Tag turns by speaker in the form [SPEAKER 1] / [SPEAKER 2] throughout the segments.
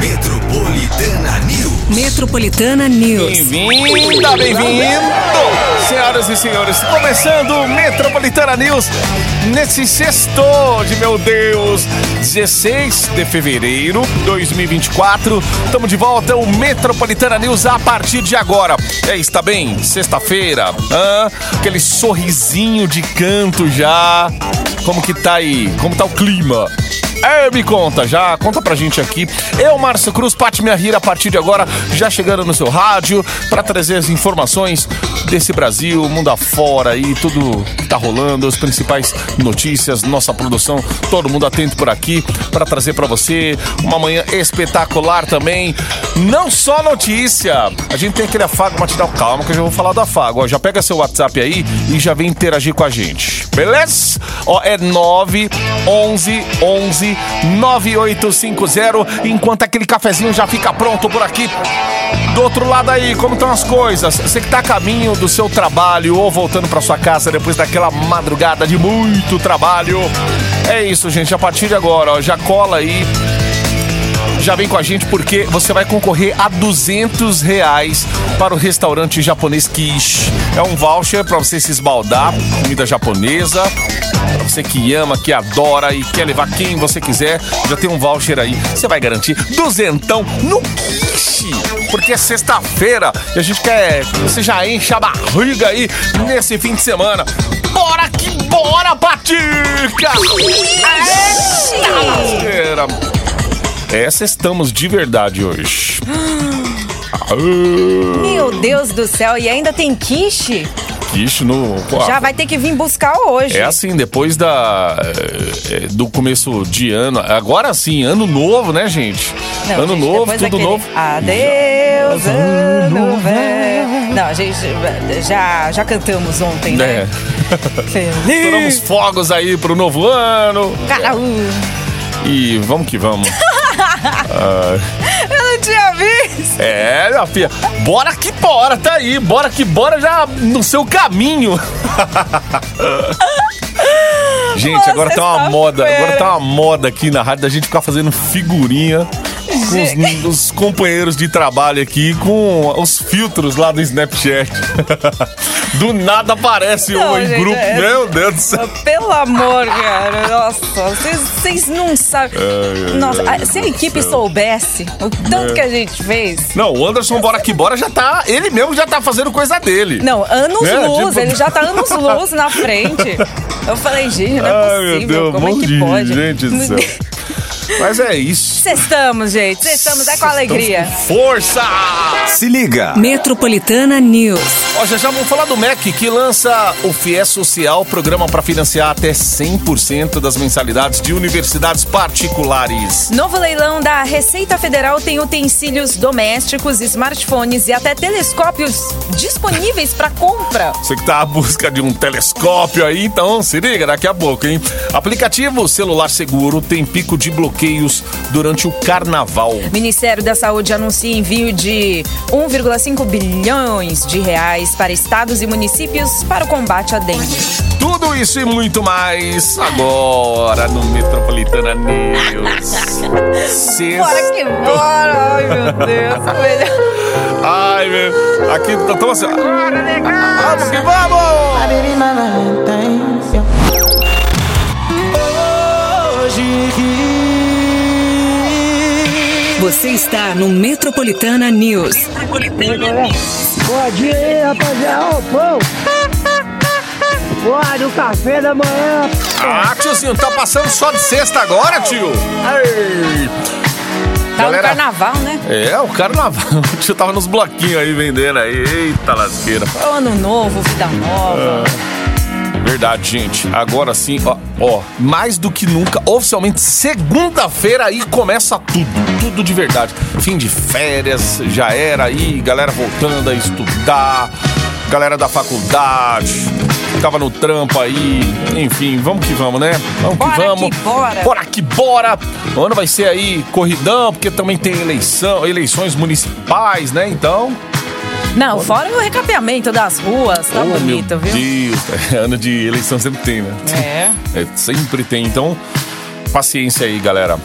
[SPEAKER 1] Metropolitana News.
[SPEAKER 2] Metropolitana News.
[SPEAKER 3] Bem-vinda, bem-vindo! Senhoras e senhores, começando o Metropolitana News nesse sexto de meu Deus, 16 de fevereiro de 2024. Estamos de volta, o Metropolitana News a partir de agora. Aí, está bem? Sexta-feira, hã? aquele sorrisinho de canto já. Como que tá aí? Como tá o clima? É, me conta, já conta pra gente aqui. Eu, Márcio Cruz, Pati Minha Rira, a partir de agora, já chegando no seu rádio para trazer as informações desse Brasil, mundo afora aí, tudo que tá rolando, as principais notícias, nossa produção, todo mundo atento por aqui para trazer para você uma manhã espetacular também. Não só notícia, a gente tem aquele afago matinal, calma que eu já vou falar do afago. Ó, já pega seu WhatsApp aí e já vem interagir com a gente, beleza? Ó, é 9 11 11 9850, enquanto aquele cafezinho já fica pronto por aqui. Do outro lado aí, como estão as coisas? Você que tá a caminho do seu trabalho ou voltando para sua casa depois daquela madrugada de muito trabalho. É isso, gente, a partir de agora, ó, já cola aí já vem com a gente porque você vai concorrer a 200 reais para o restaurante japonês Kish. É um voucher para você se esbaldar, comida japonesa. Pra você que ama, que adora e quer levar quem você quiser, já tem um voucher aí. Você vai garantir duzentão no Kish. Porque é sexta-feira e a gente quer que você já enche a barriga aí nesse fim de semana. Bora que bora, Patica! Eita, essa estamos de verdade hoje.
[SPEAKER 4] Meu Deus do céu, e ainda tem quiche?
[SPEAKER 3] Quiche no. Pô,
[SPEAKER 4] Já vai ter que vir buscar hoje.
[SPEAKER 3] É assim, depois da é, do começo de ano, agora sim, ano novo, né, gente?
[SPEAKER 4] Não,
[SPEAKER 3] ano
[SPEAKER 4] gente,
[SPEAKER 3] novo, tudo
[SPEAKER 4] daquele
[SPEAKER 3] novo.
[SPEAKER 4] Adeus, ano velho. Não, a gente já, já cantamos ontem, né?
[SPEAKER 3] É. Estouramos
[SPEAKER 4] Feliz.
[SPEAKER 3] fogos aí pro novo ano.
[SPEAKER 4] Cara, uh,
[SPEAKER 3] E vamos que vamos.
[SPEAKER 4] Eu não tinha visto.
[SPEAKER 3] É, minha filha. Bora que bora, tá aí. Bora que bora já no seu caminho. Gente,
[SPEAKER 4] Nossa,
[SPEAKER 3] agora tá uma moda. Agora tá uma moda aqui na rádio da gente ficar fazendo figurinha com os, os companheiros de trabalho aqui com os filtros lá do Snapchat. Do nada aparece
[SPEAKER 4] Não,
[SPEAKER 3] um em
[SPEAKER 4] gente,
[SPEAKER 3] grupo.
[SPEAKER 4] é-
[SPEAKER 3] Meu Deus do céu.
[SPEAKER 4] Pelo amor, cara. Nossa, vocês- não sabem.
[SPEAKER 3] ai,
[SPEAKER 4] Nossa, a- se a equipe soubesse o tanto que a gente fez.
[SPEAKER 3] Não, o Anderson Bora Que Bora já tá. Ele mesmo já tá fazendo coisa dele.
[SPEAKER 4] Não, anos
[SPEAKER 3] É,
[SPEAKER 4] luz,
[SPEAKER 3] tipo-
[SPEAKER 4] ele já tá anos luz na frente. Eu falei, gente, não é
[SPEAKER 3] Ai,
[SPEAKER 4] possível.
[SPEAKER 3] Deus,
[SPEAKER 4] como é que
[SPEAKER 3] de
[SPEAKER 4] pode?
[SPEAKER 3] gente do céu. Mas é isso.
[SPEAKER 4] Cestamos, gente. Cestamos é com alegria.
[SPEAKER 3] Com Força!
[SPEAKER 1] Se liga.
[SPEAKER 2] Metropolitana News.
[SPEAKER 3] Ó, já já vamos falar do MEC, que lança o FIES Social, programa para financiar até 100% das mensalidades de universidades particulares.
[SPEAKER 4] Novo leilão da Receita Federal tem utensílios domésticos, smartphones e até telescópios disponíveis para compra.
[SPEAKER 3] Você que tá à busca de um telescópio aí, então se liga daqui a pouco, hein? Aplicativo Celular Seguro tem pico de bloqueios durante o carnaval.
[SPEAKER 4] Ministério da Saúde anuncia envio de 1,5 bilhões de reais para estados e municípios para o combate à dengue.
[SPEAKER 3] Tudo isso e muito mais agora no Metropolitana News.
[SPEAKER 4] Bora que bora! Ai, meu Deus. melhor.
[SPEAKER 3] Ai, meu. Aqui tá tão assim. ó. Vamos que vamos!
[SPEAKER 2] Você está no Metropolitana News.
[SPEAKER 5] Bom dia aí, rapaziada. Ô, pão. Pode, o café da manhã.
[SPEAKER 3] Ah, tiozinho, tá passando só de sexta agora, tio? Ei.
[SPEAKER 4] Tá
[SPEAKER 3] Galera-
[SPEAKER 4] no carnaval, né?
[SPEAKER 3] É, o carnaval. O tio tava nos bloquinhos aí vendendo aí. Eita lasqueira.
[SPEAKER 4] Ano novo, vida nova.
[SPEAKER 3] Verdade, gente. Agora sim, ó, ó, mais do que nunca, oficialmente, segunda-feira aí começa tudo. Tudo de verdade. Fim de férias, já era aí, galera voltando a estudar, galera da faculdade, tava no trampo aí, enfim, vamos que vamos, né? Vamos
[SPEAKER 4] Bora
[SPEAKER 3] que vamos.
[SPEAKER 4] que bora.
[SPEAKER 3] Bora que bora. O ano vai ser aí corridão, porque também tem eleição, eleições municipais, né? Então,
[SPEAKER 4] Não, fora o recapeamento das ruas, tá
[SPEAKER 3] oh,
[SPEAKER 4] bonito, viu?
[SPEAKER 3] Deus, é, ano de eleição sempre tem, né?
[SPEAKER 4] É.
[SPEAKER 3] É, sempre tem, então paciência aí, galera.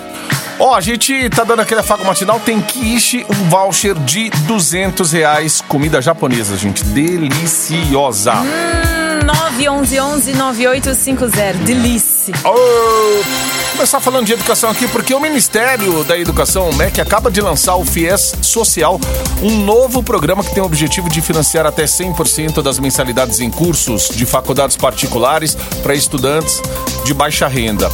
[SPEAKER 3] Ó, a gente tá dando aquele afago matinal, tem quiche, um voucher de 200 reais, comida japonesa, gente, deliciosa.
[SPEAKER 4] Hum, 911-9850, delícia.
[SPEAKER 3] Ô, começar falando de educação aqui, porque o Ministério da Educação, o MEC, acaba de lançar o FIES Social, um novo programa que tem o objetivo de financiar até 100% das mensalidades em cursos de faculdades particulares para estudantes de baixa renda.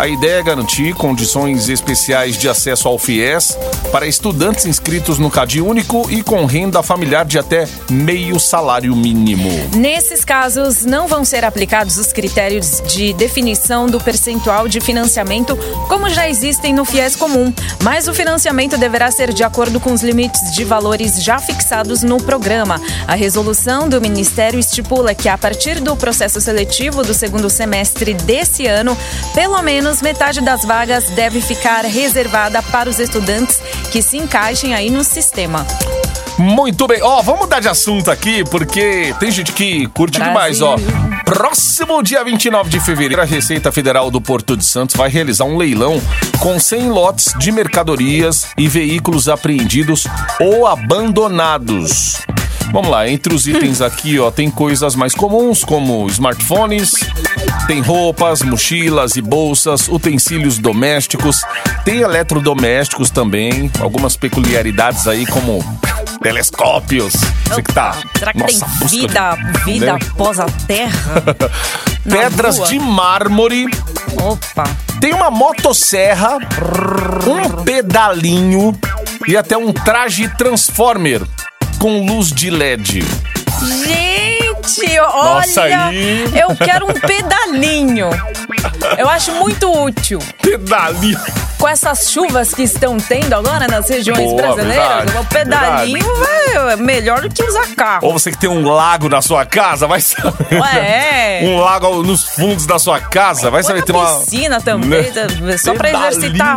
[SPEAKER 3] A ideia é garantir condições especiais de acesso ao FIES para estudantes inscritos no CAD único e com renda familiar de até meio salário mínimo.
[SPEAKER 4] Nesses casos, não vão ser aplicados os critérios de definição do percentual de financiamento, como já existem no FIES comum, mas o financiamento deverá ser de acordo com os limites de valores já fixados no programa. A resolução do Ministério estipula que, a partir do processo seletivo do segundo semestre desse ano, pelo menos metade das vagas deve ficar reservada para os estudantes que se encaixem aí no sistema.
[SPEAKER 3] Muito bem. Ó, vamos mudar de assunto aqui, porque tem gente que curte
[SPEAKER 4] Brasil.
[SPEAKER 3] demais, ó. Próximo dia 29 de fevereiro, a Receita Federal do Porto de Santos vai realizar um leilão com 100 lotes de mercadorias e veículos apreendidos ou abandonados. Vamos lá, entre os itens aqui, ó, tem coisas mais comuns como smartphones, tem roupas, mochilas e bolsas, utensílios domésticos, tem eletrodomésticos também, algumas peculiaridades aí como telescópios. Você que tá.
[SPEAKER 4] Será que
[SPEAKER 3] nossa,
[SPEAKER 4] tem
[SPEAKER 3] busca-
[SPEAKER 4] vida, vida
[SPEAKER 3] né?
[SPEAKER 4] após a Terra?
[SPEAKER 3] Pedras
[SPEAKER 4] Lua?
[SPEAKER 3] de mármore,
[SPEAKER 4] Opa!
[SPEAKER 3] tem uma motosserra, um pedalinho e até um traje transformer com luz de LED.
[SPEAKER 4] Gente, olha!
[SPEAKER 3] Nossa, aí-
[SPEAKER 4] Eu quero um pedalinho. Eu acho muito útil.
[SPEAKER 3] Pedalinho.
[SPEAKER 4] Com essas chuvas que estão tendo agora nas regiões
[SPEAKER 3] Boa,
[SPEAKER 4] brasileiras,
[SPEAKER 3] verdade,
[SPEAKER 4] o pedalinho é melhor do que usar carro.
[SPEAKER 3] Ou você que tem um lago na sua casa, vai saber.
[SPEAKER 4] Ué, é.
[SPEAKER 3] Um lago nos fundos da sua casa, vai
[SPEAKER 4] Ou
[SPEAKER 3] saber ter uma.
[SPEAKER 4] piscina também,
[SPEAKER 3] Né?
[SPEAKER 4] só
[SPEAKER 3] Pedalinho,
[SPEAKER 4] exercitar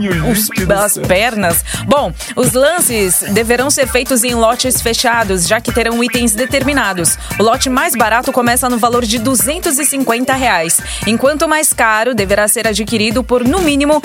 [SPEAKER 4] os- as pernas. Bom, os lances deverão ser feitos em lotes fechados, já que terão itens determinados. O lote mais barato começa no valor de 250 reais, enquanto o mais caro deverá ser adquirido por, no mínimo,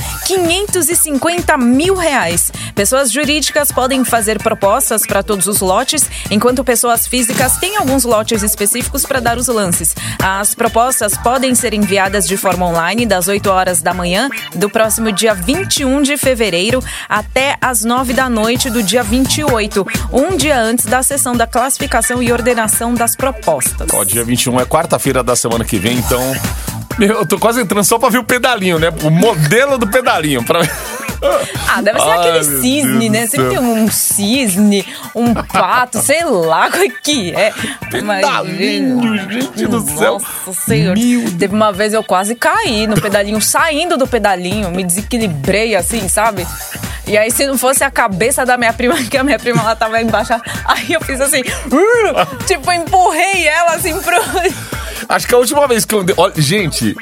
[SPEAKER 4] 550 mil reais. Pessoas jurídicas podem fazer propostas para todos os lotes, enquanto pessoas físicas têm alguns lotes específicos para dar os lances. As propostas podem ser enviadas de forma online das 8 horas da manhã do próximo dia 21 de fevereiro até as 9 da noite do dia 28, um dia antes da sessão da classificação e ordenação das propostas.
[SPEAKER 3] Ó, dia 21 é quarta-feira da semana que vem, então. Meu, eu tô quase entrando só pra ver o pedalinho, né? O modelo do pedalinho. Pra...
[SPEAKER 4] Ah, deve ser
[SPEAKER 3] Ai,
[SPEAKER 4] aquele cisne,
[SPEAKER 3] Deus
[SPEAKER 4] né? Sempre tem um cisne, um pato, sei lá o que é.
[SPEAKER 3] Pedalinho, gente do céu.
[SPEAKER 4] Nossa senhora.
[SPEAKER 3] Meu
[SPEAKER 4] Teve uma vez eu quase caí no pedalinho, saindo do pedalinho, me desequilibrei assim, sabe? E aí, se não fosse a cabeça da minha prima, que a minha prima ela tava embaixo, aí eu fiz assim, uh, tipo, empurrei ela assim pro.
[SPEAKER 3] Acho que a última vez que eu andei. Olha, gente,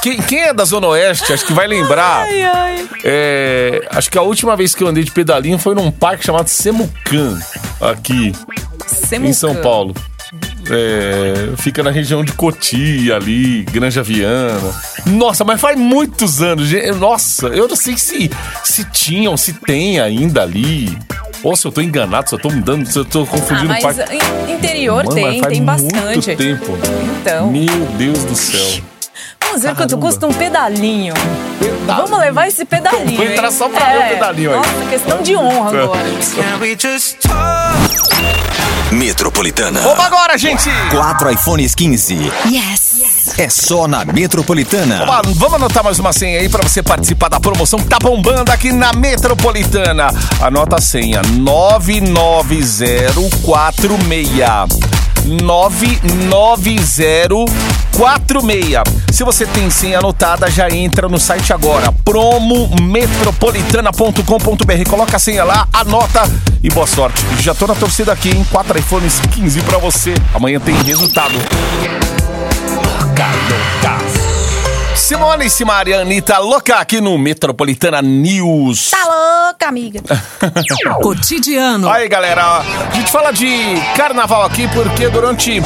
[SPEAKER 3] quem, quem é da Zona Oeste, acho que vai lembrar.
[SPEAKER 4] Ai, ai.
[SPEAKER 3] É, acho que a última vez que eu andei de pedalinho foi num parque chamado Semucan, aqui em São
[SPEAKER 4] Semucan.
[SPEAKER 3] Paulo. É, fica na região de Cotia ali, Granja Viana. Nossa, mas faz muitos anos. gente. Nossa, eu não sei se, se tinham, se tem ainda ali. Ou se eu tô enganado, se eu tô mudando, se eu tô
[SPEAKER 4] Ah,
[SPEAKER 3] confundindo o
[SPEAKER 4] mas
[SPEAKER 3] parque.
[SPEAKER 4] in- interior
[SPEAKER 3] Mano, mas
[SPEAKER 4] tem, tem
[SPEAKER 3] muito
[SPEAKER 4] bastante.
[SPEAKER 3] tempo.
[SPEAKER 4] Então.
[SPEAKER 3] Meu Deus do céu.
[SPEAKER 4] Vamos ver quanto
[SPEAKER 3] Caramba.
[SPEAKER 4] custa um pedalinho.
[SPEAKER 3] Pedalinho.
[SPEAKER 4] Vamos levar esse pedalinho.
[SPEAKER 3] Vou entrar
[SPEAKER 4] hein?
[SPEAKER 3] só pra ver o pedalinho aí.
[SPEAKER 4] Nossa, questão de honra agora.
[SPEAKER 1] Metropolitana.
[SPEAKER 3] Vamos agora, gente!
[SPEAKER 1] Quatro iPhones 15.
[SPEAKER 2] Yes.
[SPEAKER 1] É só na Metropolitana.
[SPEAKER 3] Ó, Vamos anotar mais uma senha aí pra você participar da promoção que tá bombando aqui na Metropolitana. Anota a senha 99046. 99046. Se você tem senha anotada, já entra no site agora. promometropolitana.com.br. Coloca a senha lá, anota e boa sorte. Já tô na torcida aqui, hein? 4 iPhones 15 pra você. Amanhã tem resultado. Carioca. Simone e Simaria Anitta louca aqui no Metropolitana News.
[SPEAKER 4] Tá louca, amiga.
[SPEAKER 2] Cotidiano.
[SPEAKER 3] Aí, galera, a gente fala de carnaval aqui porque durante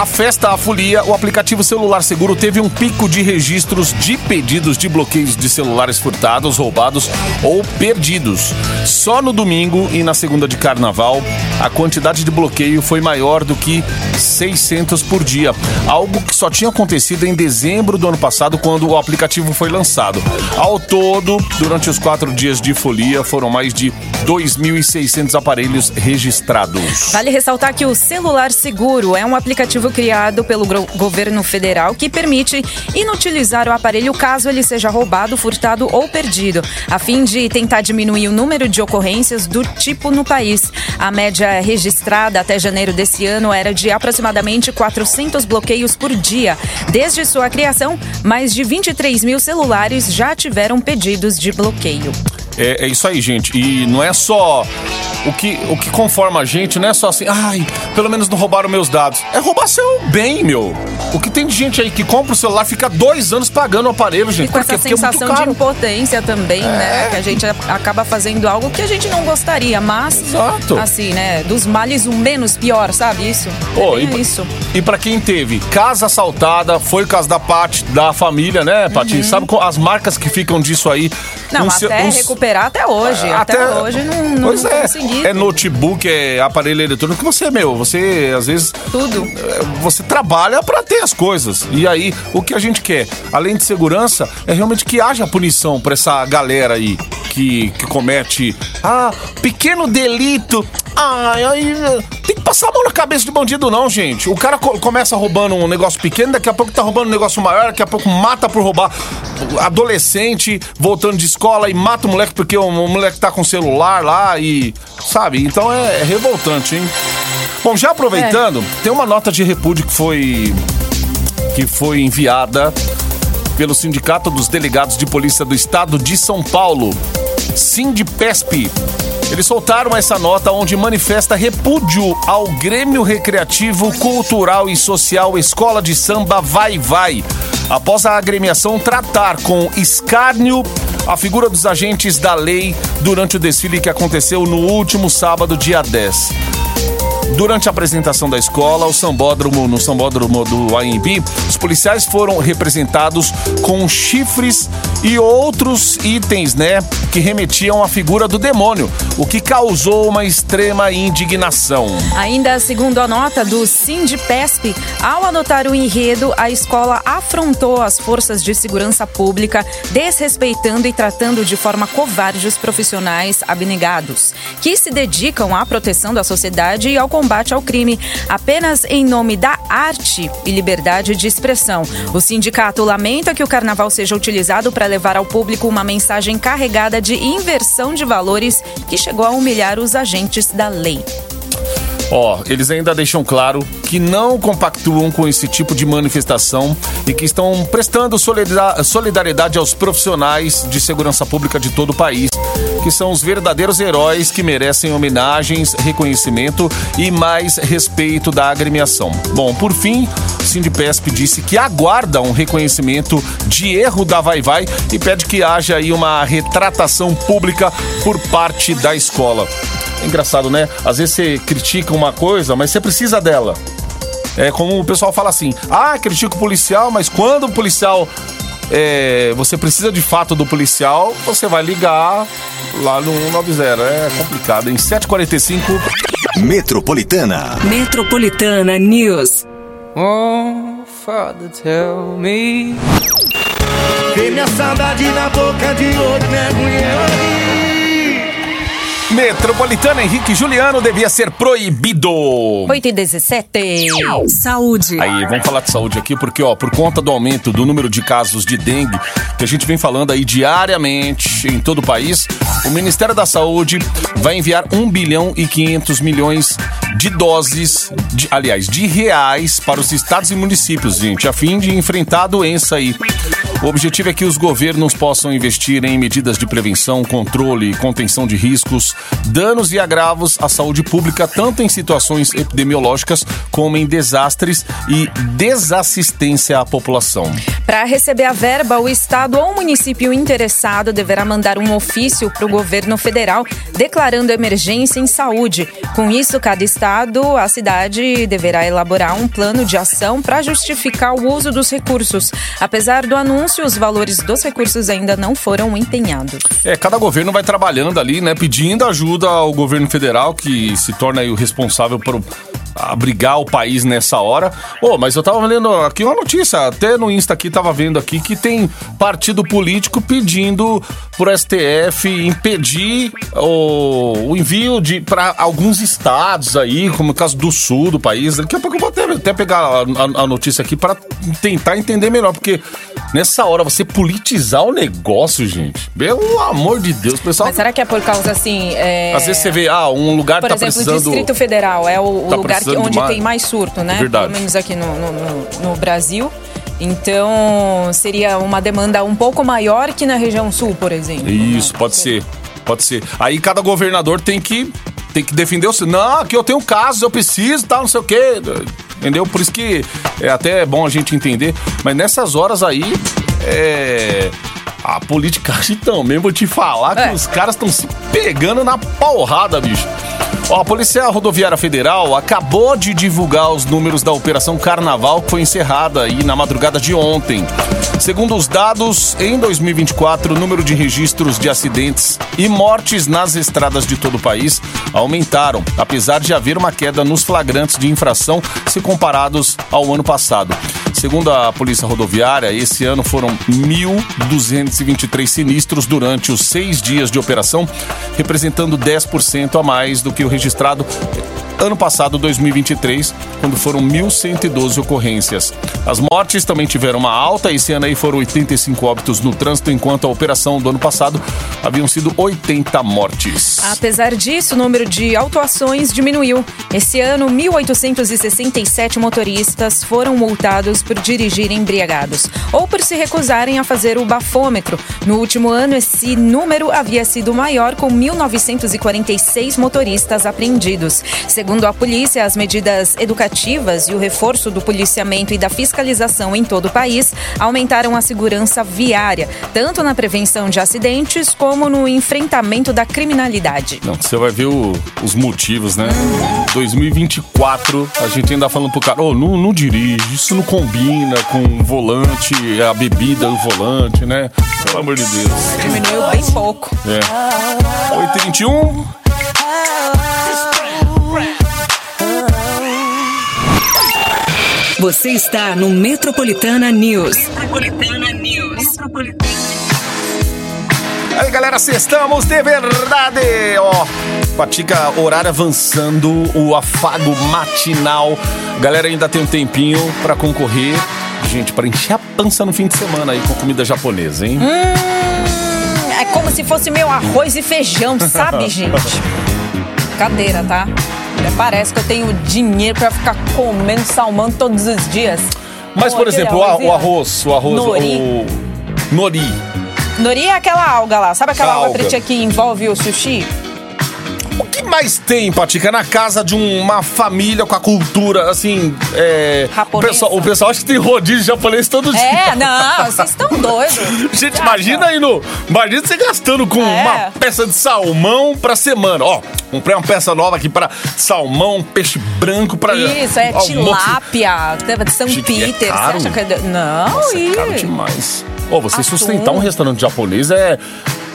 [SPEAKER 3] a festa, a folia, o aplicativo Celular Seguro teve um pico de registros de pedidos de bloqueios de celulares furtados, roubados ou perdidos. Só no domingo e na segunda de carnaval, a quantidade de bloqueio foi maior do que 600 por dia, algo que só tinha acontecido em dezembro do ano passado, quando o aplicativo foi lançado. Ao todo, durante os quatro dias de folia, foram mais de 2.600 aparelhos registrados.
[SPEAKER 4] Vale ressaltar que o Celular Seguro é um aplicativo criado pelo governo federal que permite inutilizar o aparelho caso ele seja roubado, furtado ou perdido, a fim de tentar diminuir o número de ocorrências do tipo no país. A média registrada até janeiro desse ano era de aproximadamente 400 bloqueios por dia. Desde sua criação, mais de 23 mil celulares já tiveram pedidos de bloqueio.
[SPEAKER 3] É, é isso aí, gente. E não é só. O que, o que conforma a gente não é só assim, ai, pelo menos não roubaram meus dados. É roubar seu bem, meu. O que tem de gente aí que compra o celular, fica dois anos pagando o aparelho, gente.
[SPEAKER 4] E com essa
[SPEAKER 3] Porque é muito
[SPEAKER 4] sensação de.
[SPEAKER 3] É.
[SPEAKER 4] impotência também, né? Que a gente acaba fazendo algo que a gente não gostaria, mas.
[SPEAKER 3] Exato.
[SPEAKER 4] Assim, né? Dos males o menos pior, sabe isso?
[SPEAKER 3] Pô,
[SPEAKER 4] é
[SPEAKER 3] e,
[SPEAKER 4] bem isso.
[SPEAKER 3] e pra quem teve casa assaltada, foi o caso da Paty, da família, né, Paty? Sabe qual- as marcas que ficam disso aí?
[SPEAKER 4] Não,
[SPEAKER 3] Um
[SPEAKER 4] até
[SPEAKER 3] um-
[SPEAKER 4] recuperar até hoje. Até, hoje não, não
[SPEAKER 3] pois é, é notebook, é aparelho eletrônico que você, meu, você às vezes
[SPEAKER 4] Tudo.
[SPEAKER 3] é, você trabalha pra ter as coisas. E aí, o que a gente quer, além de segurança, é realmente que haja punição pra essa galera aí que, que comete ah, pequeno delito. Ai, aí tem que passar a mão na cabeça de bandido não, gente. O cara co- começa roubando um negócio pequeno, daqui a pouco tá roubando um negócio maior, daqui a pouco mata por roubar. Adolescente voltando de escola e mata o moleque porque o, o moleque tá com celular lá e sabe? Então é, é revoltante, hein? Bom, já aproveitando, tem uma nota de repúdio que foi que foi enviada pelo Sindicato dos Delegados de Polícia do Estado de São Paulo, Sindipesp. Eles soltaram essa nota onde manifesta repúdio ao Grêmio Recreativo, Cultural e Social Escola de Samba Vai Vai, após a agremiação tratar com escárnio a figura dos agentes da lei durante o desfile que aconteceu no último sábado, dia 10. Durante a apresentação da escola, o sambódromo, no sambódromo do AMB, os policiais foram representados com chifres e outros itens, né, que remetiam à figura do demônio, o que causou uma extrema indignação.
[SPEAKER 4] Ainda segundo a nota do Sindipesp, ao adotar o enredo, a escola afrontou as forças de segurança pública, desrespeitando e tratando de forma covarde os profissionais abnegados, que se dedicam à proteção da sociedade e ao combate ao crime, apenas em nome da arte e liberdade de expressão. O sindicato lamenta que o carnaval seja utilizado para levar ao público uma mensagem carregada de inversão de valores que chegou a humilhar os agentes da lei.
[SPEAKER 3] Ó, eles ainda deixam claro que não compactuam com esse tipo de manifestação e que estão prestando solida- solidariedade aos profissionais de segurança pública de todo o país, que são os verdadeiros heróis que merecem homenagens, reconhecimento e mais respeito da agremiação. Bom, por fim, Sindipesp disse que aguarda um reconhecimento de erro da Vai Vai e pede que haja aí uma retratação pública por parte da escola. É engraçado, né? Às vezes você critica uma coisa, mas você precisa dela. É como o pessoal fala assim: ah, critica o policial, mas quando o policial. é, você precisa de fato do policial, você vai ligar lá no 190. É complicado. Em 745.
[SPEAKER 1] Metropolitana.
[SPEAKER 2] Metropolitana News.
[SPEAKER 6] Oh, Father, tell me.
[SPEAKER 5] Vê minha saudade na boca de outro, né, mulher?
[SPEAKER 3] Metropolitana Henrique Juliano devia ser proibido.
[SPEAKER 4] 8 e 17.
[SPEAKER 2] Saúde.
[SPEAKER 3] Aí, vamos falar de saúde aqui, porque, ó, por conta do aumento do número de casos de dengue, que a gente vem falando aí diariamente em todo o país, o Ministério da Saúde vai enviar 1 bilhão e 500 milhões de doses, de, aliás, de reais para os estados e municípios, gente, a fim de enfrentar a doença aí. O objetivo é que os governos possam investir em medidas de prevenção, controle e contenção de riscos, danos e agravos à saúde pública, tanto em situações epidemiológicas como em desastres e desassistência à população.
[SPEAKER 4] Para receber a verba, o Estado ou o município interessado deverá mandar um ofício para o governo federal declarando emergência em saúde. Com isso, cada Estado, a cidade, deverá elaborar um plano de ação para justificar o uso dos recursos. Apesar do anúncio, os valores dos recursos ainda não foram empenhados.
[SPEAKER 3] É, cada governo vai trabalhando ali, né, pedindo ajuda ao governo federal, que se torna o responsável por abrigar o país nessa hora. Oh, mas eu tava lendo aqui uma notícia, até no Insta aqui tava vendo aqui que tem partido político pedindo pro STF impedir o, o envio de para alguns estados aí, como o caso do sul do país. Daqui a pouco eu vou até, até pegar a, a- a notícia aqui para tentar entender melhor, porque nessa hora você politizar o negócio, gente. Pelo amor de Deus, pessoal.
[SPEAKER 4] Mas será que é por causa assim. é,
[SPEAKER 3] Às vezes você vê, ah, um lugar
[SPEAKER 4] Por
[SPEAKER 3] tá
[SPEAKER 4] exemplo, o
[SPEAKER 3] precisando.
[SPEAKER 4] Distrito Federal é o, o
[SPEAKER 3] Tá
[SPEAKER 4] lugar que,
[SPEAKER 3] precisando
[SPEAKER 4] onde
[SPEAKER 3] mais-
[SPEAKER 4] tem mais surto, né?
[SPEAKER 3] Verdade.
[SPEAKER 4] Pelo menos aqui no, no, no- Brasil. Então, seria uma demanda um pouco maior que na região sul, por exemplo.
[SPEAKER 3] Isso,
[SPEAKER 4] né?
[SPEAKER 3] pode ser. Pode ser. Aí cada governador tem que tem que defender o seu. Não, aqui eu tenho casos, eu preciso, tal, não sei o quê. Entendeu? Por isso que é até bom a gente entender. Mas nessas horas aí, é. A politicagem também, vou te falar que
[SPEAKER 4] É.
[SPEAKER 3] os caras estão se pegando na porrada, bicho. Ó, a Polícia Rodoviária Federal acabou de divulgar os números da Operação Carnaval que foi encerrada aí na madrugada de ontem. Segundo os dados, em 2024, o número de registros de acidentes e mortes nas estradas de todo o país aumentaram, apesar de haver uma queda nos flagrantes de infração se comparados ao ano passado. Segundo a Polícia Rodoviária, esse ano foram 1.223 sinistros durante os seis dias de operação, representando 10% a mais do que o registrado ano passado, 2023, quando foram 1.112 ocorrências. As mortes também tiveram uma alta, esse ano aí foram 85 óbitos no trânsito, enquanto a operação do ano passado haviam sido 80 mortes.
[SPEAKER 4] Apesar disso, o número de autuações diminuiu. Esse ano, 1.867 motoristas foram multados por dirigir embriagados ou por se recusarem a fazer o bafômetro. No último ano, esse número havia sido maior, com 1.946 motoristas apreendidos. Segundo a polícia, as medidas educativas e o reforço do policiamento e da fiscalização em todo o país aumentaram a segurança viária, tanto na prevenção de acidentes como no enfrentamento da criminalidade.
[SPEAKER 3] Não, você vai ver o- os motivos, né? 2024, a gente ainda falando pro cara, ô, não, não dirige, isso não combina com o volante, a bebida do volante, né? Pelo amor de Deus.
[SPEAKER 4] Diminuiu bem pouco.
[SPEAKER 3] É. 8h21.
[SPEAKER 2] Você está no Metropolitana News.
[SPEAKER 3] Aí, galera, estamos de verdade! Ó, Patica, horário avançando, o afago matinal. Galera, ainda tem um tempinho pra concorrer. Gente, pra encher a pança no fim de semana aí com comida japonesa, hein?
[SPEAKER 4] É como se fosse meu arroz e feijão, sabe, gente? Cadeira, tá? Parece que eu tenho dinheiro pra ficar comendo salmão todos os dias.
[SPEAKER 3] Mas, por exemplo, o, o arroz, o arroz,
[SPEAKER 4] Nori.
[SPEAKER 3] o nori.
[SPEAKER 4] Nori é aquela alga lá. Sabe aquela alga
[SPEAKER 3] alga.
[SPEAKER 4] pretinha que envolve o sushi?
[SPEAKER 3] Mais tem, Patica, na casa de uma família com a cultura, assim, é... O pessoal, o pessoal acha que tem rodízio japonês todo dia.
[SPEAKER 4] É, não, vocês estão doidos.
[SPEAKER 3] Gente,
[SPEAKER 4] Gata.
[SPEAKER 3] imagina aí no. Imagina você gastando com
[SPEAKER 4] É.
[SPEAKER 3] uma peça de salmão pra semana. Ó, comprei uma peça nova aqui pra salmão, peixe branco pra.
[SPEAKER 4] Isso, é
[SPEAKER 3] almoço.
[SPEAKER 4] tilápia, de São
[SPEAKER 3] Gente, é
[SPEAKER 4] Peter.
[SPEAKER 3] caro?
[SPEAKER 4] Você acha que é... Não,
[SPEAKER 3] Nossa, é
[SPEAKER 4] ih.
[SPEAKER 3] caro demais. Ô, você
[SPEAKER 4] Atum.
[SPEAKER 3] sustentar um restaurante japonês é.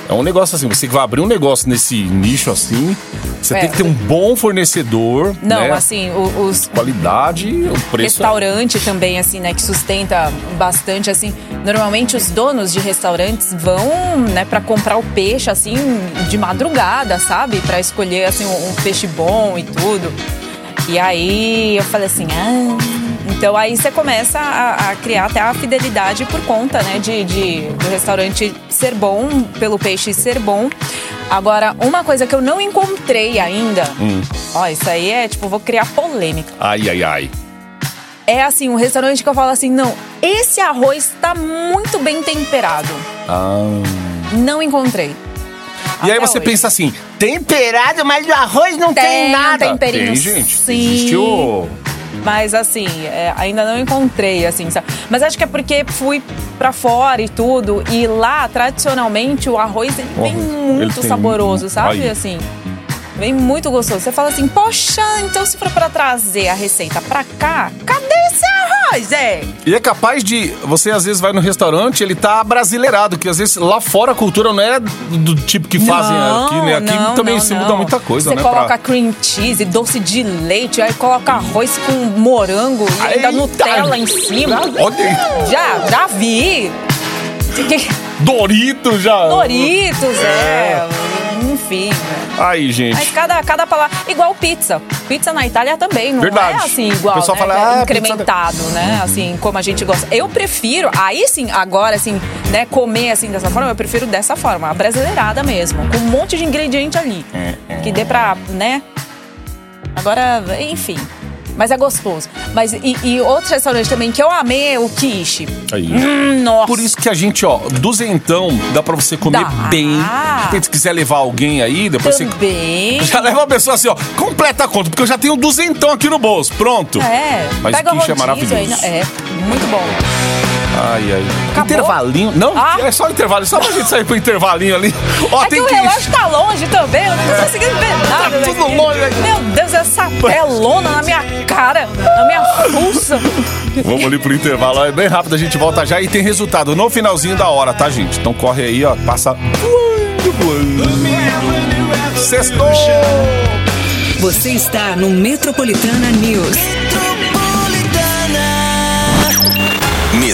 [SPEAKER 3] É um negócio assim, você que vai abrir um negócio nesse nicho assim, você
[SPEAKER 4] É.
[SPEAKER 3] tem que ter um bom fornecedor,
[SPEAKER 4] Não,
[SPEAKER 3] né?
[SPEAKER 4] assim, os
[SPEAKER 3] Qualidade, o preço. é-
[SPEAKER 4] restaurante também, assim, né, que sustenta bastante, assim. Normalmente os donos de restaurantes vão, né, para comprar o peixe, assim, de madrugada, sabe? Pra escolher, assim, um, um peixe bom e tudo. E aí eu falei assim, ah. Então aí você começa a, a criar até a fidelidade por conta, né, de, de do restaurante ser bom, pelo peixe ser bom. Agora, uma coisa que eu não encontrei ainda,
[SPEAKER 3] Hum.
[SPEAKER 4] ó, isso aí é tipo, vou criar polêmica
[SPEAKER 3] Ai, ai, ai.
[SPEAKER 4] é assim, um restaurante que eu falo assim, não, esse arroz tá muito bem temperado. Não encontrei.
[SPEAKER 3] E aí
[SPEAKER 4] Até
[SPEAKER 3] você
[SPEAKER 4] hoje.
[SPEAKER 3] pensa assim, temperado, mas o arroz não tem,
[SPEAKER 4] Tem
[SPEAKER 3] nada. Tem, gente.
[SPEAKER 4] sim.
[SPEAKER 3] Existe o...
[SPEAKER 4] Mas assim, é, ainda não encontrei, assim, sabe? Mas acho que é porque fui pra fora e tudo. E lá, tradicionalmente, o arroz ele vem muito
[SPEAKER 3] ele
[SPEAKER 4] saboroso, sabe? Assim. Vem muito gostoso. Você fala assim, poxa, então se for pra trazer a receita pra cá, cadê esse arroz, é?
[SPEAKER 3] E é capaz de. Você às vezes vai no restaurante, ele tá brasileirado, que às vezes lá fora a cultura não é do tipo que fazem
[SPEAKER 4] Não,
[SPEAKER 3] aqui, né? Aqui
[SPEAKER 4] não,
[SPEAKER 3] também
[SPEAKER 4] não,
[SPEAKER 3] se muda muita coisa,
[SPEAKER 4] Você
[SPEAKER 3] né?
[SPEAKER 4] coloca
[SPEAKER 3] pra-
[SPEAKER 4] cream cheese, doce de leite, aí coloca arroz com morango e ainda! Nutella em cima.
[SPEAKER 3] Olha.
[SPEAKER 4] Já, já vi. Que-
[SPEAKER 3] Dorito já.
[SPEAKER 4] Doritos, é. Enfim. né?
[SPEAKER 3] Aí, gente.
[SPEAKER 4] Mas cada, cada palavra. Igual pizza. Pizza na Itália também, não
[SPEAKER 3] Verdade.
[SPEAKER 4] é assim igual.
[SPEAKER 3] O pessoal
[SPEAKER 4] né?
[SPEAKER 3] fala, ah,
[SPEAKER 4] incrementado, né? Assim, como a gente gosta. Eu prefiro, aí sim, agora, assim, né, comer assim dessa forma, eu prefiro dessa forma, a brasileirada mesmo, com um monte de ingrediente ali.
[SPEAKER 3] É,
[SPEAKER 4] Que dê pra, né? Agora, enfim. Mas é gostoso. Mas e, e outro restaurante também que eu amei é o quiche.
[SPEAKER 3] Aí.
[SPEAKER 4] Hum, nossa.
[SPEAKER 3] Por isso que a gente, ó, duzentão dá pra você comer
[SPEAKER 4] Dá.
[SPEAKER 3] bem. Repente, se quiser levar alguém aí, depois você.
[SPEAKER 4] Também.
[SPEAKER 3] Já leva a pessoa assim, ó, completa a conta, porque eu já tenho duzentão aqui no bolso. Pronto.
[SPEAKER 4] É,
[SPEAKER 3] Mas
[SPEAKER 4] pega
[SPEAKER 3] o quiche é maravilhoso.
[SPEAKER 4] aí, né? é, muito bom.
[SPEAKER 3] Ai, ai.
[SPEAKER 4] Acabou?
[SPEAKER 3] Intervalinho. Não,
[SPEAKER 4] Ah.
[SPEAKER 3] é só intervalo, só pra gente sair pro intervalinho ali. Ó,
[SPEAKER 4] é que
[SPEAKER 3] tem
[SPEAKER 4] o
[SPEAKER 3] que.
[SPEAKER 4] relógio tá longe também, eu não tô conseguindo ver nada.
[SPEAKER 3] tudo
[SPEAKER 4] daqui.
[SPEAKER 3] longe aqui.
[SPEAKER 4] Meu Deus, essa telona na minha cara, na minha fuça.
[SPEAKER 3] Vamos ali pro intervalo, é bem rápido, a gente volta já e tem resultado no finalzinho da hora, tá, gente? Então corre aí, ó, passa. Sextou!
[SPEAKER 2] Você está no Metropolitana News.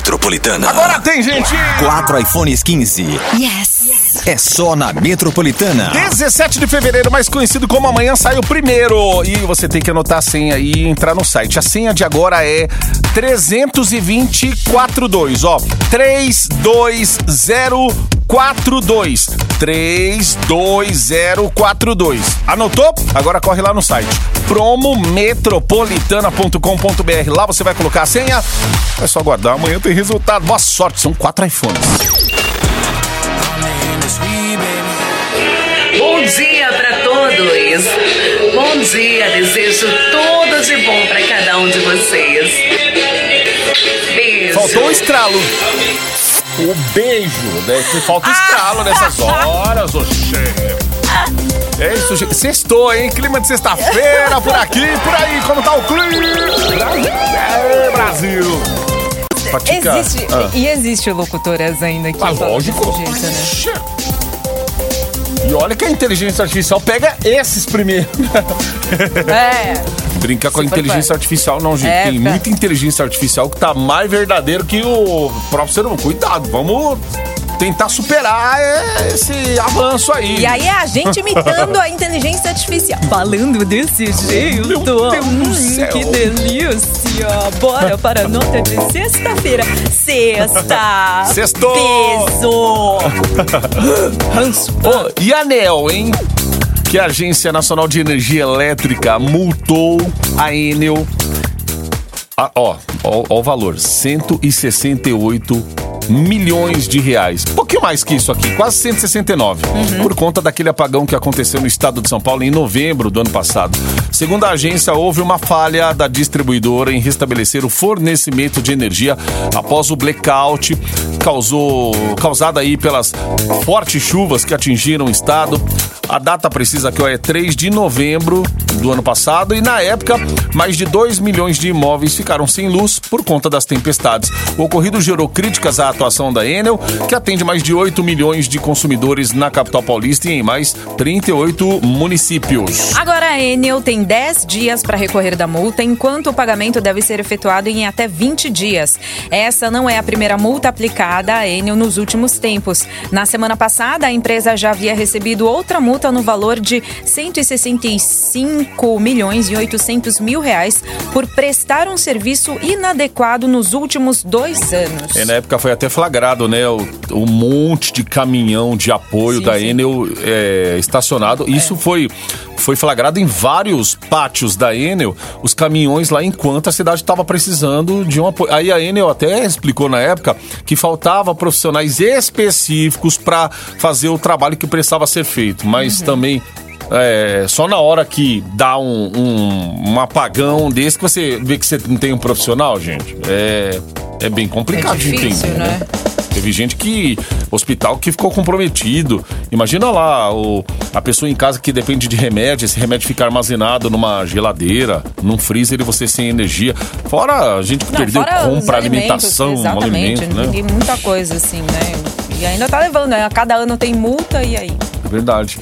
[SPEAKER 1] Metropolitana.
[SPEAKER 3] Agora tem, gente!
[SPEAKER 1] 4 iPhones 15.
[SPEAKER 2] Yes.
[SPEAKER 1] É só na Metropolitana.
[SPEAKER 3] 17 de fevereiro, mais conhecido como amanhã, sai o primeiro. E você tem que anotar a senha e entrar no site. A senha de agora é 32042, ó. 32042. 32042. Anotou? Agora corre lá no site. promometropolitana.com.br. Lá você vai colocar a senha. É só aguardar. Amanhã tem resultado. Boa sorte. São quatro iPhones.
[SPEAKER 7] Bom dia para todos. Bom dia, desejo tudo de bom para cada um de vocês. Beijo.
[SPEAKER 3] Faltou o estralo. O beijo, né? Que Falta o estralo nessas horas, ô chefe. É isso, gente. Sextou, hein? Clima de sexta-feira por aqui, por aí. Como tá o clima? É, Brasil.
[SPEAKER 4] Existe,
[SPEAKER 3] Ah.
[SPEAKER 4] e existe locutoras ainda que
[SPEAKER 3] Ah, lógico.
[SPEAKER 4] jeito, né?
[SPEAKER 3] E olha que a inteligência artificial pega esses primeiro.
[SPEAKER 4] É.
[SPEAKER 3] Brincar com a inteligência
[SPEAKER 4] fã.
[SPEAKER 3] artificial, não, gente.
[SPEAKER 4] É,
[SPEAKER 3] Tem
[SPEAKER 4] fica-
[SPEAKER 3] muita inteligência artificial que tá mais verdadeiro que o próprio ser humano. Cuidado, vamos tentar superar esse avanço aí.
[SPEAKER 4] E aí é a gente imitando a inteligência artificial. Falando desse jeito.
[SPEAKER 3] Meu Deus do
[SPEAKER 4] Hum,
[SPEAKER 3] céu.
[SPEAKER 4] Que delícia. Bora para a nota de sexta-feira. Sexta.
[SPEAKER 3] Sextou.
[SPEAKER 4] Peso. Ranço.
[SPEAKER 3] Ô, e ANEL, hein? Que a Agência Nacional de Energia Elétrica multou a Enel. Ah, ó, ó, ó o valor: 168 milhões de reais. Um pouquinho mais que isso aqui, quase 169. Por conta daquele apagão que aconteceu no estado de São Paulo em novembro do ano passado. Segundo a agência, houve uma falha da distribuidora em restabelecer o fornecimento de energia após o blackout causou, causado aí pelas fortes chuvas que atingiram o estado. A data precisa aqui ó, é 3 de novembro do ano passado e na época mais de 2 milhões de imóveis ficaram sem luz por conta das tempestades. O ocorrido gerou críticas à atuação da Enel, que atende mais de 8 milhões de consumidores na capital paulista e em mais 38 municípios.
[SPEAKER 4] Agora a Enel tem 10 dias para recorrer da multa, enquanto o pagamento deve ser efetuado em até 20 dias. Essa não é a primeira multa aplicada à Enel nos últimos tempos. Na semana passada, a empresa já havia recebido outra multa no valor de 165 5 milhões e 800 mil reais por prestar um serviço inadequado nos últimos dois anos.
[SPEAKER 3] É, na época foi até flagrado, né? O, monte de caminhão de apoio
[SPEAKER 4] Sim,
[SPEAKER 3] da
[SPEAKER 4] sim.
[SPEAKER 3] Enel é, estacionado. Isso foi, foi flagrado em vários pátios da Enel, os caminhões lá enquanto a cidade estava precisando de um apoio. Aí a Enel até explicou na época que faltava profissionais específicos para fazer o trabalho que precisava ser feito, mas
[SPEAKER 4] Uhum.
[SPEAKER 3] também. é, só na hora que dá um, um, um apagão desse que você vê que você não tem um profissional, gente. É, é bem complicado
[SPEAKER 4] É
[SPEAKER 3] de
[SPEAKER 4] difícil,
[SPEAKER 3] entender.
[SPEAKER 4] né?
[SPEAKER 3] Teve gente que. Hospital que ficou comprometido. Imagina lá, o, a pessoa em casa que depende de remédio, esse remédio fica armazenado numa geladeira, num freezer e você sem energia. Fora a gente que
[SPEAKER 4] Não,
[SPEAKER 3] perdeu compra, alimentação,
[SPEAKER 4] Exatamente,
[SPEAKER 3] alimento, né?
[SPEAKER 4] muita coisa assim, né? E ainda tá levando, né? A cada ano tem multa e aí?
[SPEAKER 3] Verdade.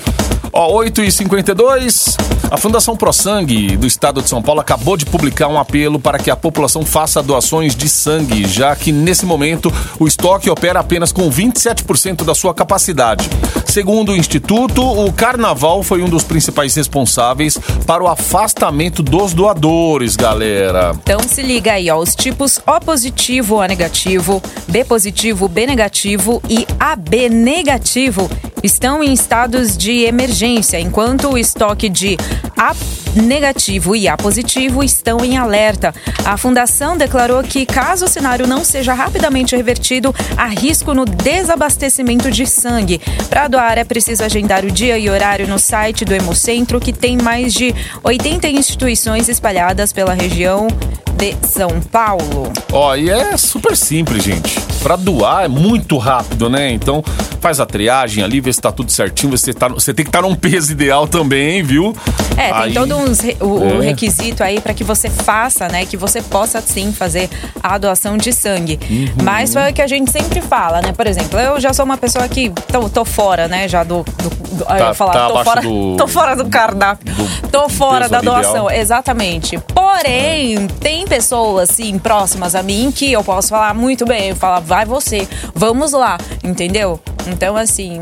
[SPEAKER 3] Ó, 8 e 52 a Fundação Pro Sangue do Estado de São Paulo acabou de publicar um apelo para que a população faça doações de sangue, já que nesse momento o estoque opera apenas com 27% da sua capacidade. Segundo o Instituto, o carnaval foi um dos principais responsáveis para o afastamento dos doadores, galera.
[SPEAKER 4] Então se liga aí, ó, os tipos O positivo, O negativo, B positivo, B negativo e AB negativo estão em estados de emergência, enquanto o estoque de A negativo e A positivo estão em alerta. A fundação declarou que caso o cenário não seja rapidamente revertido, há risco no desabastecimento de sangue. Para doar é preciso agendar o dia e horário no site do Hemocentro, que tem mais de 80 instituições espalhadas pela região de São Paulo.
[SPEAKER 3] Ó, e é super simples, gente. Pra doar é muito rápido, né? Então faz a triagem ali, vê se tá tudo certinho. Você, tá, você tem que estar num peso ideal também, viu?
[SPEAKER 4] É, tem
[SPEAKER 3] Aí-
[SPEAKER 4] todo uns o, o
[SPEAKER 3] É.
[SPEAKER 4] requisito aí para que você faça, né? Que você possa sim fazer a doação de sangue.
[SPEAKER 3] Uhum.
[SPEAKER 4] Mas foi o que a gente sempre fala, né? Por exemplo, eu já sou uma pessoa que tô, tô fora, né? Já do. do, do eu ia falar,
[SPEAKER 3] tá
[SPEAKER 4] tô, fora,
[SPEAKER 3] do-
[SPEAKER 4] tô fora do cardápio.
[SPEAKER 3] do
[SPEAKER 4] tô fora da doação,
[SPEAKER 3] ideal.
[SPEAKER 4] exatamente. Porém, tem pessoas assim próximas a mim que eu posso falar muito bem, eu falar, vai você, vamos lá, entendeu? Então, assim,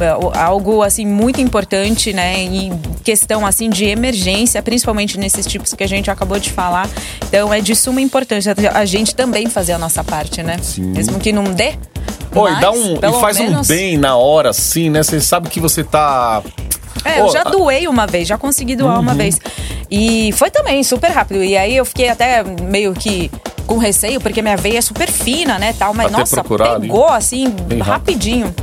[SPEAKER 4] é, algo assim muito importante, né, em questão assim de emergência, principalmente nesses tipos que a gente acabou de falar. Então é de suma importância a gente também fazer a nossa parte, né? Mesmo que não dê.
[SPEAKER 3] Oi,
[SPEAKER 4] mas,
[SPEAKER 3] dá um, e faz
[SPEAKER 4] menos-
[SPEAKER 3] um bem na hora, assim, né? Você sabe que você tá.
[SPEAKER 4] É, eu já doei uma vez, já consegui doar
[SPEAKER 3] Uhum.
[SPEAKER 4] uma vez. E foi também super rápido. E aí eu fiquei até meio que com receio, porque minha veia é super fina, né, tal. Mas
[SPEAKER 3] Até
[SPEAKER 4] nossa,
[SPEAKER 3] procurar
[SPEAKER 4] pegou assim,
[SPEAKER 3] Bem rápido.
[SPEAKER 4] rapidinho.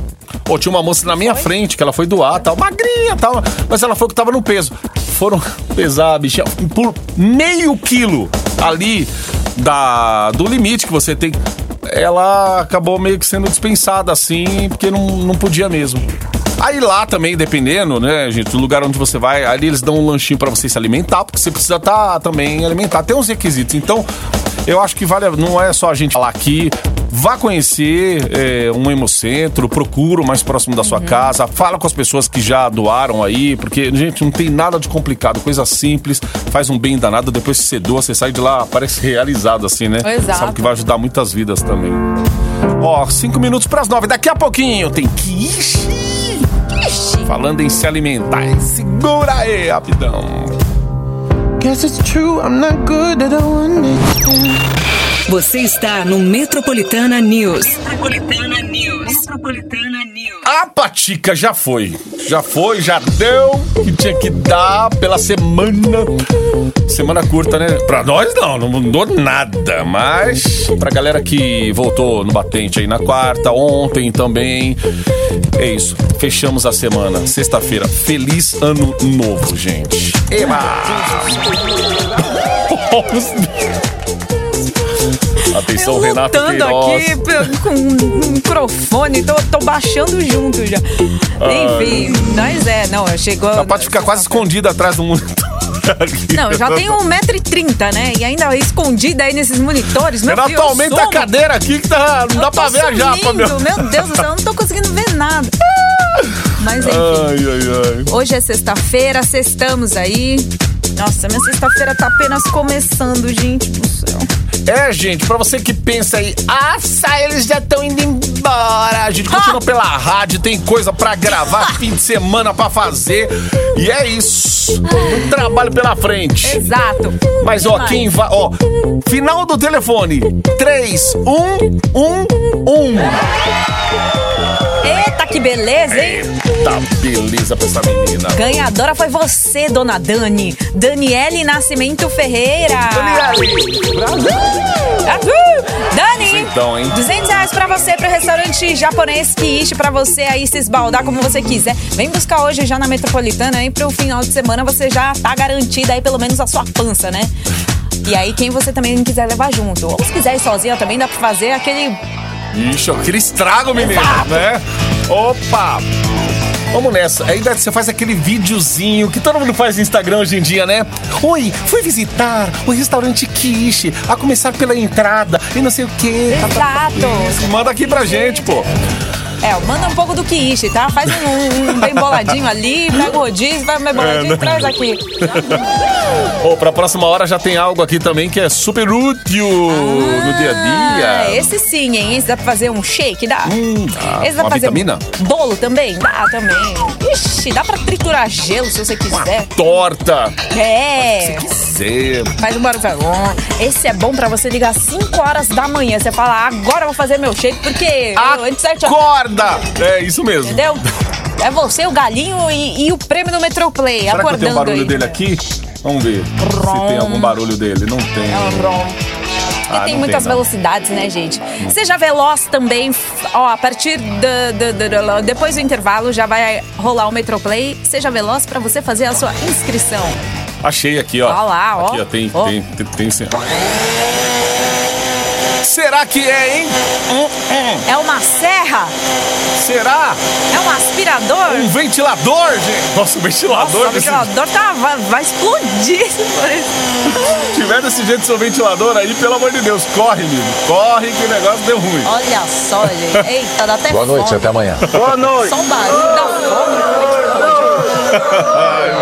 [SPEAKER 3] Pô, tinha uma moça na minha frente que ela foi doar, tal, magrinha tal, mas ela falou que tava no peso. Foram pesar a bichinha por meio quilo ali da, do limite que você tem. Ela acabou meio que sendo dispensada assim, porque não, não podia mesmo. Aí lá também, dependendo, né, gente, do lugar onde você vai, ali eles dão um lanchinho pra você se alimentar, porque você precisa estar também alimentar. Tem uns requisitos. Então, eu acho que vale, não é só a gente falar aqui. Vá conhecer é, um hemocentro, procura o mais próximo da sua casa, fala com as pessoas que já doaram aí, porque, gente, não tem nada de complicado, coisa simples, faz um bem danado, depois que você doa, você sai de lá, parece realizado assim, né?
[SPEAKER 4] Exato.
[SPEAKER 3] Sabe que vai ajudar muitas vidas também. Ó, cinco minutos pras nove, daqui a pouquinho tem que Ixi, Falando em se alimentar, segura aí, rapidão.
[SPEAKER 8] Guess it's true, I'm not good at I want it.
[SPEAKER 2] Você está no Metropolitana News.
[SPEAKER 7] Metropolitana News. Metropolitana News.
[SPEAKER 3] A patica já foi. Já foi, já deu que tinha que dar pela semana. Semana curta, né? Pra nós não, não mudou nada. Mas pra galera que voltou no batente aí na quarta, ontem também. É isso. Fechamos a semana. Sexta-feira. Feliz ano novo, gente. Eba! Atenção,
[SPEAKER 4] eu
[SPEAKER 3] Renato
[SPEAKER 4] lutando
[SPEAKER 3] Queiroz.
[SPEAKER 4] aqui com um microfone, tô, tô baixando junto já. Enfim, mas é, não, chegou.
[SPEAKER 3] Ela pode ficar quase escondida atrás do monitor.
[SPEAKER 4] Não, já tenho 1,30m, né? E ainda escondida aí nesses monitores. Meu
[SPEAKER 3] Renato, aumenta a cadeira aqui que tá, não
[SPEAKER 4] Eu
[SPEAKER 3] dá pra ver já,
[SPEAKER 4] sumindo,
[SPEAKER 3] Fabio.
[SPEAKER 4] Meu Deus do céu, eu não tô conseguindo ver nada. Mas enfim,
[SPEAKER 3] Ai, ai, ai.
[SPEAKER 4] hoje é sexta-feira, sextamos aí. Nossa, minha sexta-feira tá apenas começando, gente do céu.
[SPEAKER 3] É, gente, pra você que pensa aí, nossa, eles já estão indo embora, a gente continua pela rádio, tem coisa pra gravar, fim de semana pra fazer. E é isso. Um trabalho pela frente.
[SPEAKER 4] Exato.
[SPEAKER 3] Mas ó, quem vai. Ó, final do telefone: 3111.
[SPEAKER 4] Eita, que beleza, hein?
[SPEAKER 3] Eita, beleza pra essa menina.
[SPEAKER 4] Ganhadora foi você, dona Dani. Daniele Nascimento Ferreira. Uhul! Dani,
[SPEAKER 3] Então, hein?
[SPEAKER 4] 200 reais pra você pro restaurante japonês Kiishi, pra você aí se esbaldar como você quiser. Vem buscar hoje já na Metropolitana aí pro final de semana você já tá garantida aí pelo menos a sua pança, né? E aí quem você também quiser levar junto. Ou se quiser ir sozinha também dá pra fazer aquele...
[SPEAKER 3] Ixi, aquele estrago, menino, né? Opa! Vamos nessa. Ainda você faz aquele videozinho que todo mundo faz no Instagram hoje em dia, né? Oi, fui visitar o restaurante Kishi, a começar pela entrada e não sei o quê.
[SPEAKER 4] Exato.
[SPEAKER 3] Manda aqui pra gente, pô.
[SPEAKER 4] É, manda um pouco do quiche, tá? Faz um, um bem boladinho ali, pega o rodízio, vai bem boladinho e traz aqui.
[SPEAKER 3] Ô, pra próxima hora já tem algo aqui também que é super útil no dia a
[SPEAKER 4] Ah,
[SPEAKER 3] dia.
[SPEAKER 4] esse sim, hein? Esse dá pra fazer um shake, dá?
[SPEAKER 3] Hum, dá.
[SPEAKER 4] Esse dá
[SPEAKER 3] Uma
[SPEAKER 4] pra fazer
[SPEAKER 3] vitamina?
[SPEAKER 4] bolo também? Dá também. Ixi, dá pra triturar gelo se você quiser.
[SPEAKER 3] Torta.
[SPEAKER 4] É.
[SPEAKER 3] Zé.
[SPEAKER 4] Faz um barulho. Esse é bom pra você ligar às 5 horas da manhã. Você fala, agora eu vou fazer meu shake, porque eu- antes sete horas.
[SPEAKER 3] Acorda! É isso mesmo.
[SPEAKER 4] Entendeu? É você, o galinho e, e o prêmio do Metroplay.
[SPEAKER 3] Será que eu
[SPEAKER 4] acordando
[SPEAKER 3] tenho um barulho
[SPEAKER 4] aí.
[SPEAKER 3] dele aqui? Vamos ver se tem algum barulho dele. Não tem.
[SPEAKER 4] É um rom.
[SPEAKER 3] Ah,
[SPEAKER 4] tem muitas
[SPEAKER 3] tem,
[SPEAKER 4] velocidades, né, gente? Seja veloz também. Ó, a partir da- da- da- depois do intervalo já vai rolar o Metroplay. Seja veloz pra você fazer a sua inscrição.
[SPEAKER 3] Achei aqui, ó.
[SPEAKER 4] Ó lá, ó.
[SPEAKER 3] Aqui, ó. Tem,
[SPEAKER 4] Ó.
[SPEAKER 3] tem, tem, tem sim. Será que é, hein?
[SPEAKER 4] É uma serra?
[SPEAKER 3] Será?
[SPEAKER 4] É um aspirador?
[SPEAKER 3] Um ventilador, gente? Nossa, um ventilador.
[SPEAKER 4] Nossa, o
[SPEAKER 3] desse-
[SPEAKER 4] ventilador tá, vai, vai explodir se for isso.
[SPEAKER 3] Se tiver desse jeito seu ventilador aí, pelo amor de Deus, corre, menino. Corre que o negócio deu ruim.
[SPEAKER 4] Olha só, gente. Eita, dá até
[SPEAKER 1] Boa noite,
[SPEAKER 4] fome.
[SPEAKER 1] até amanhã.
[SPEAKER 3] Boa noite.
[SPEAKER 4] Só o barulho da fome.
[SPEAKER 3] Ai,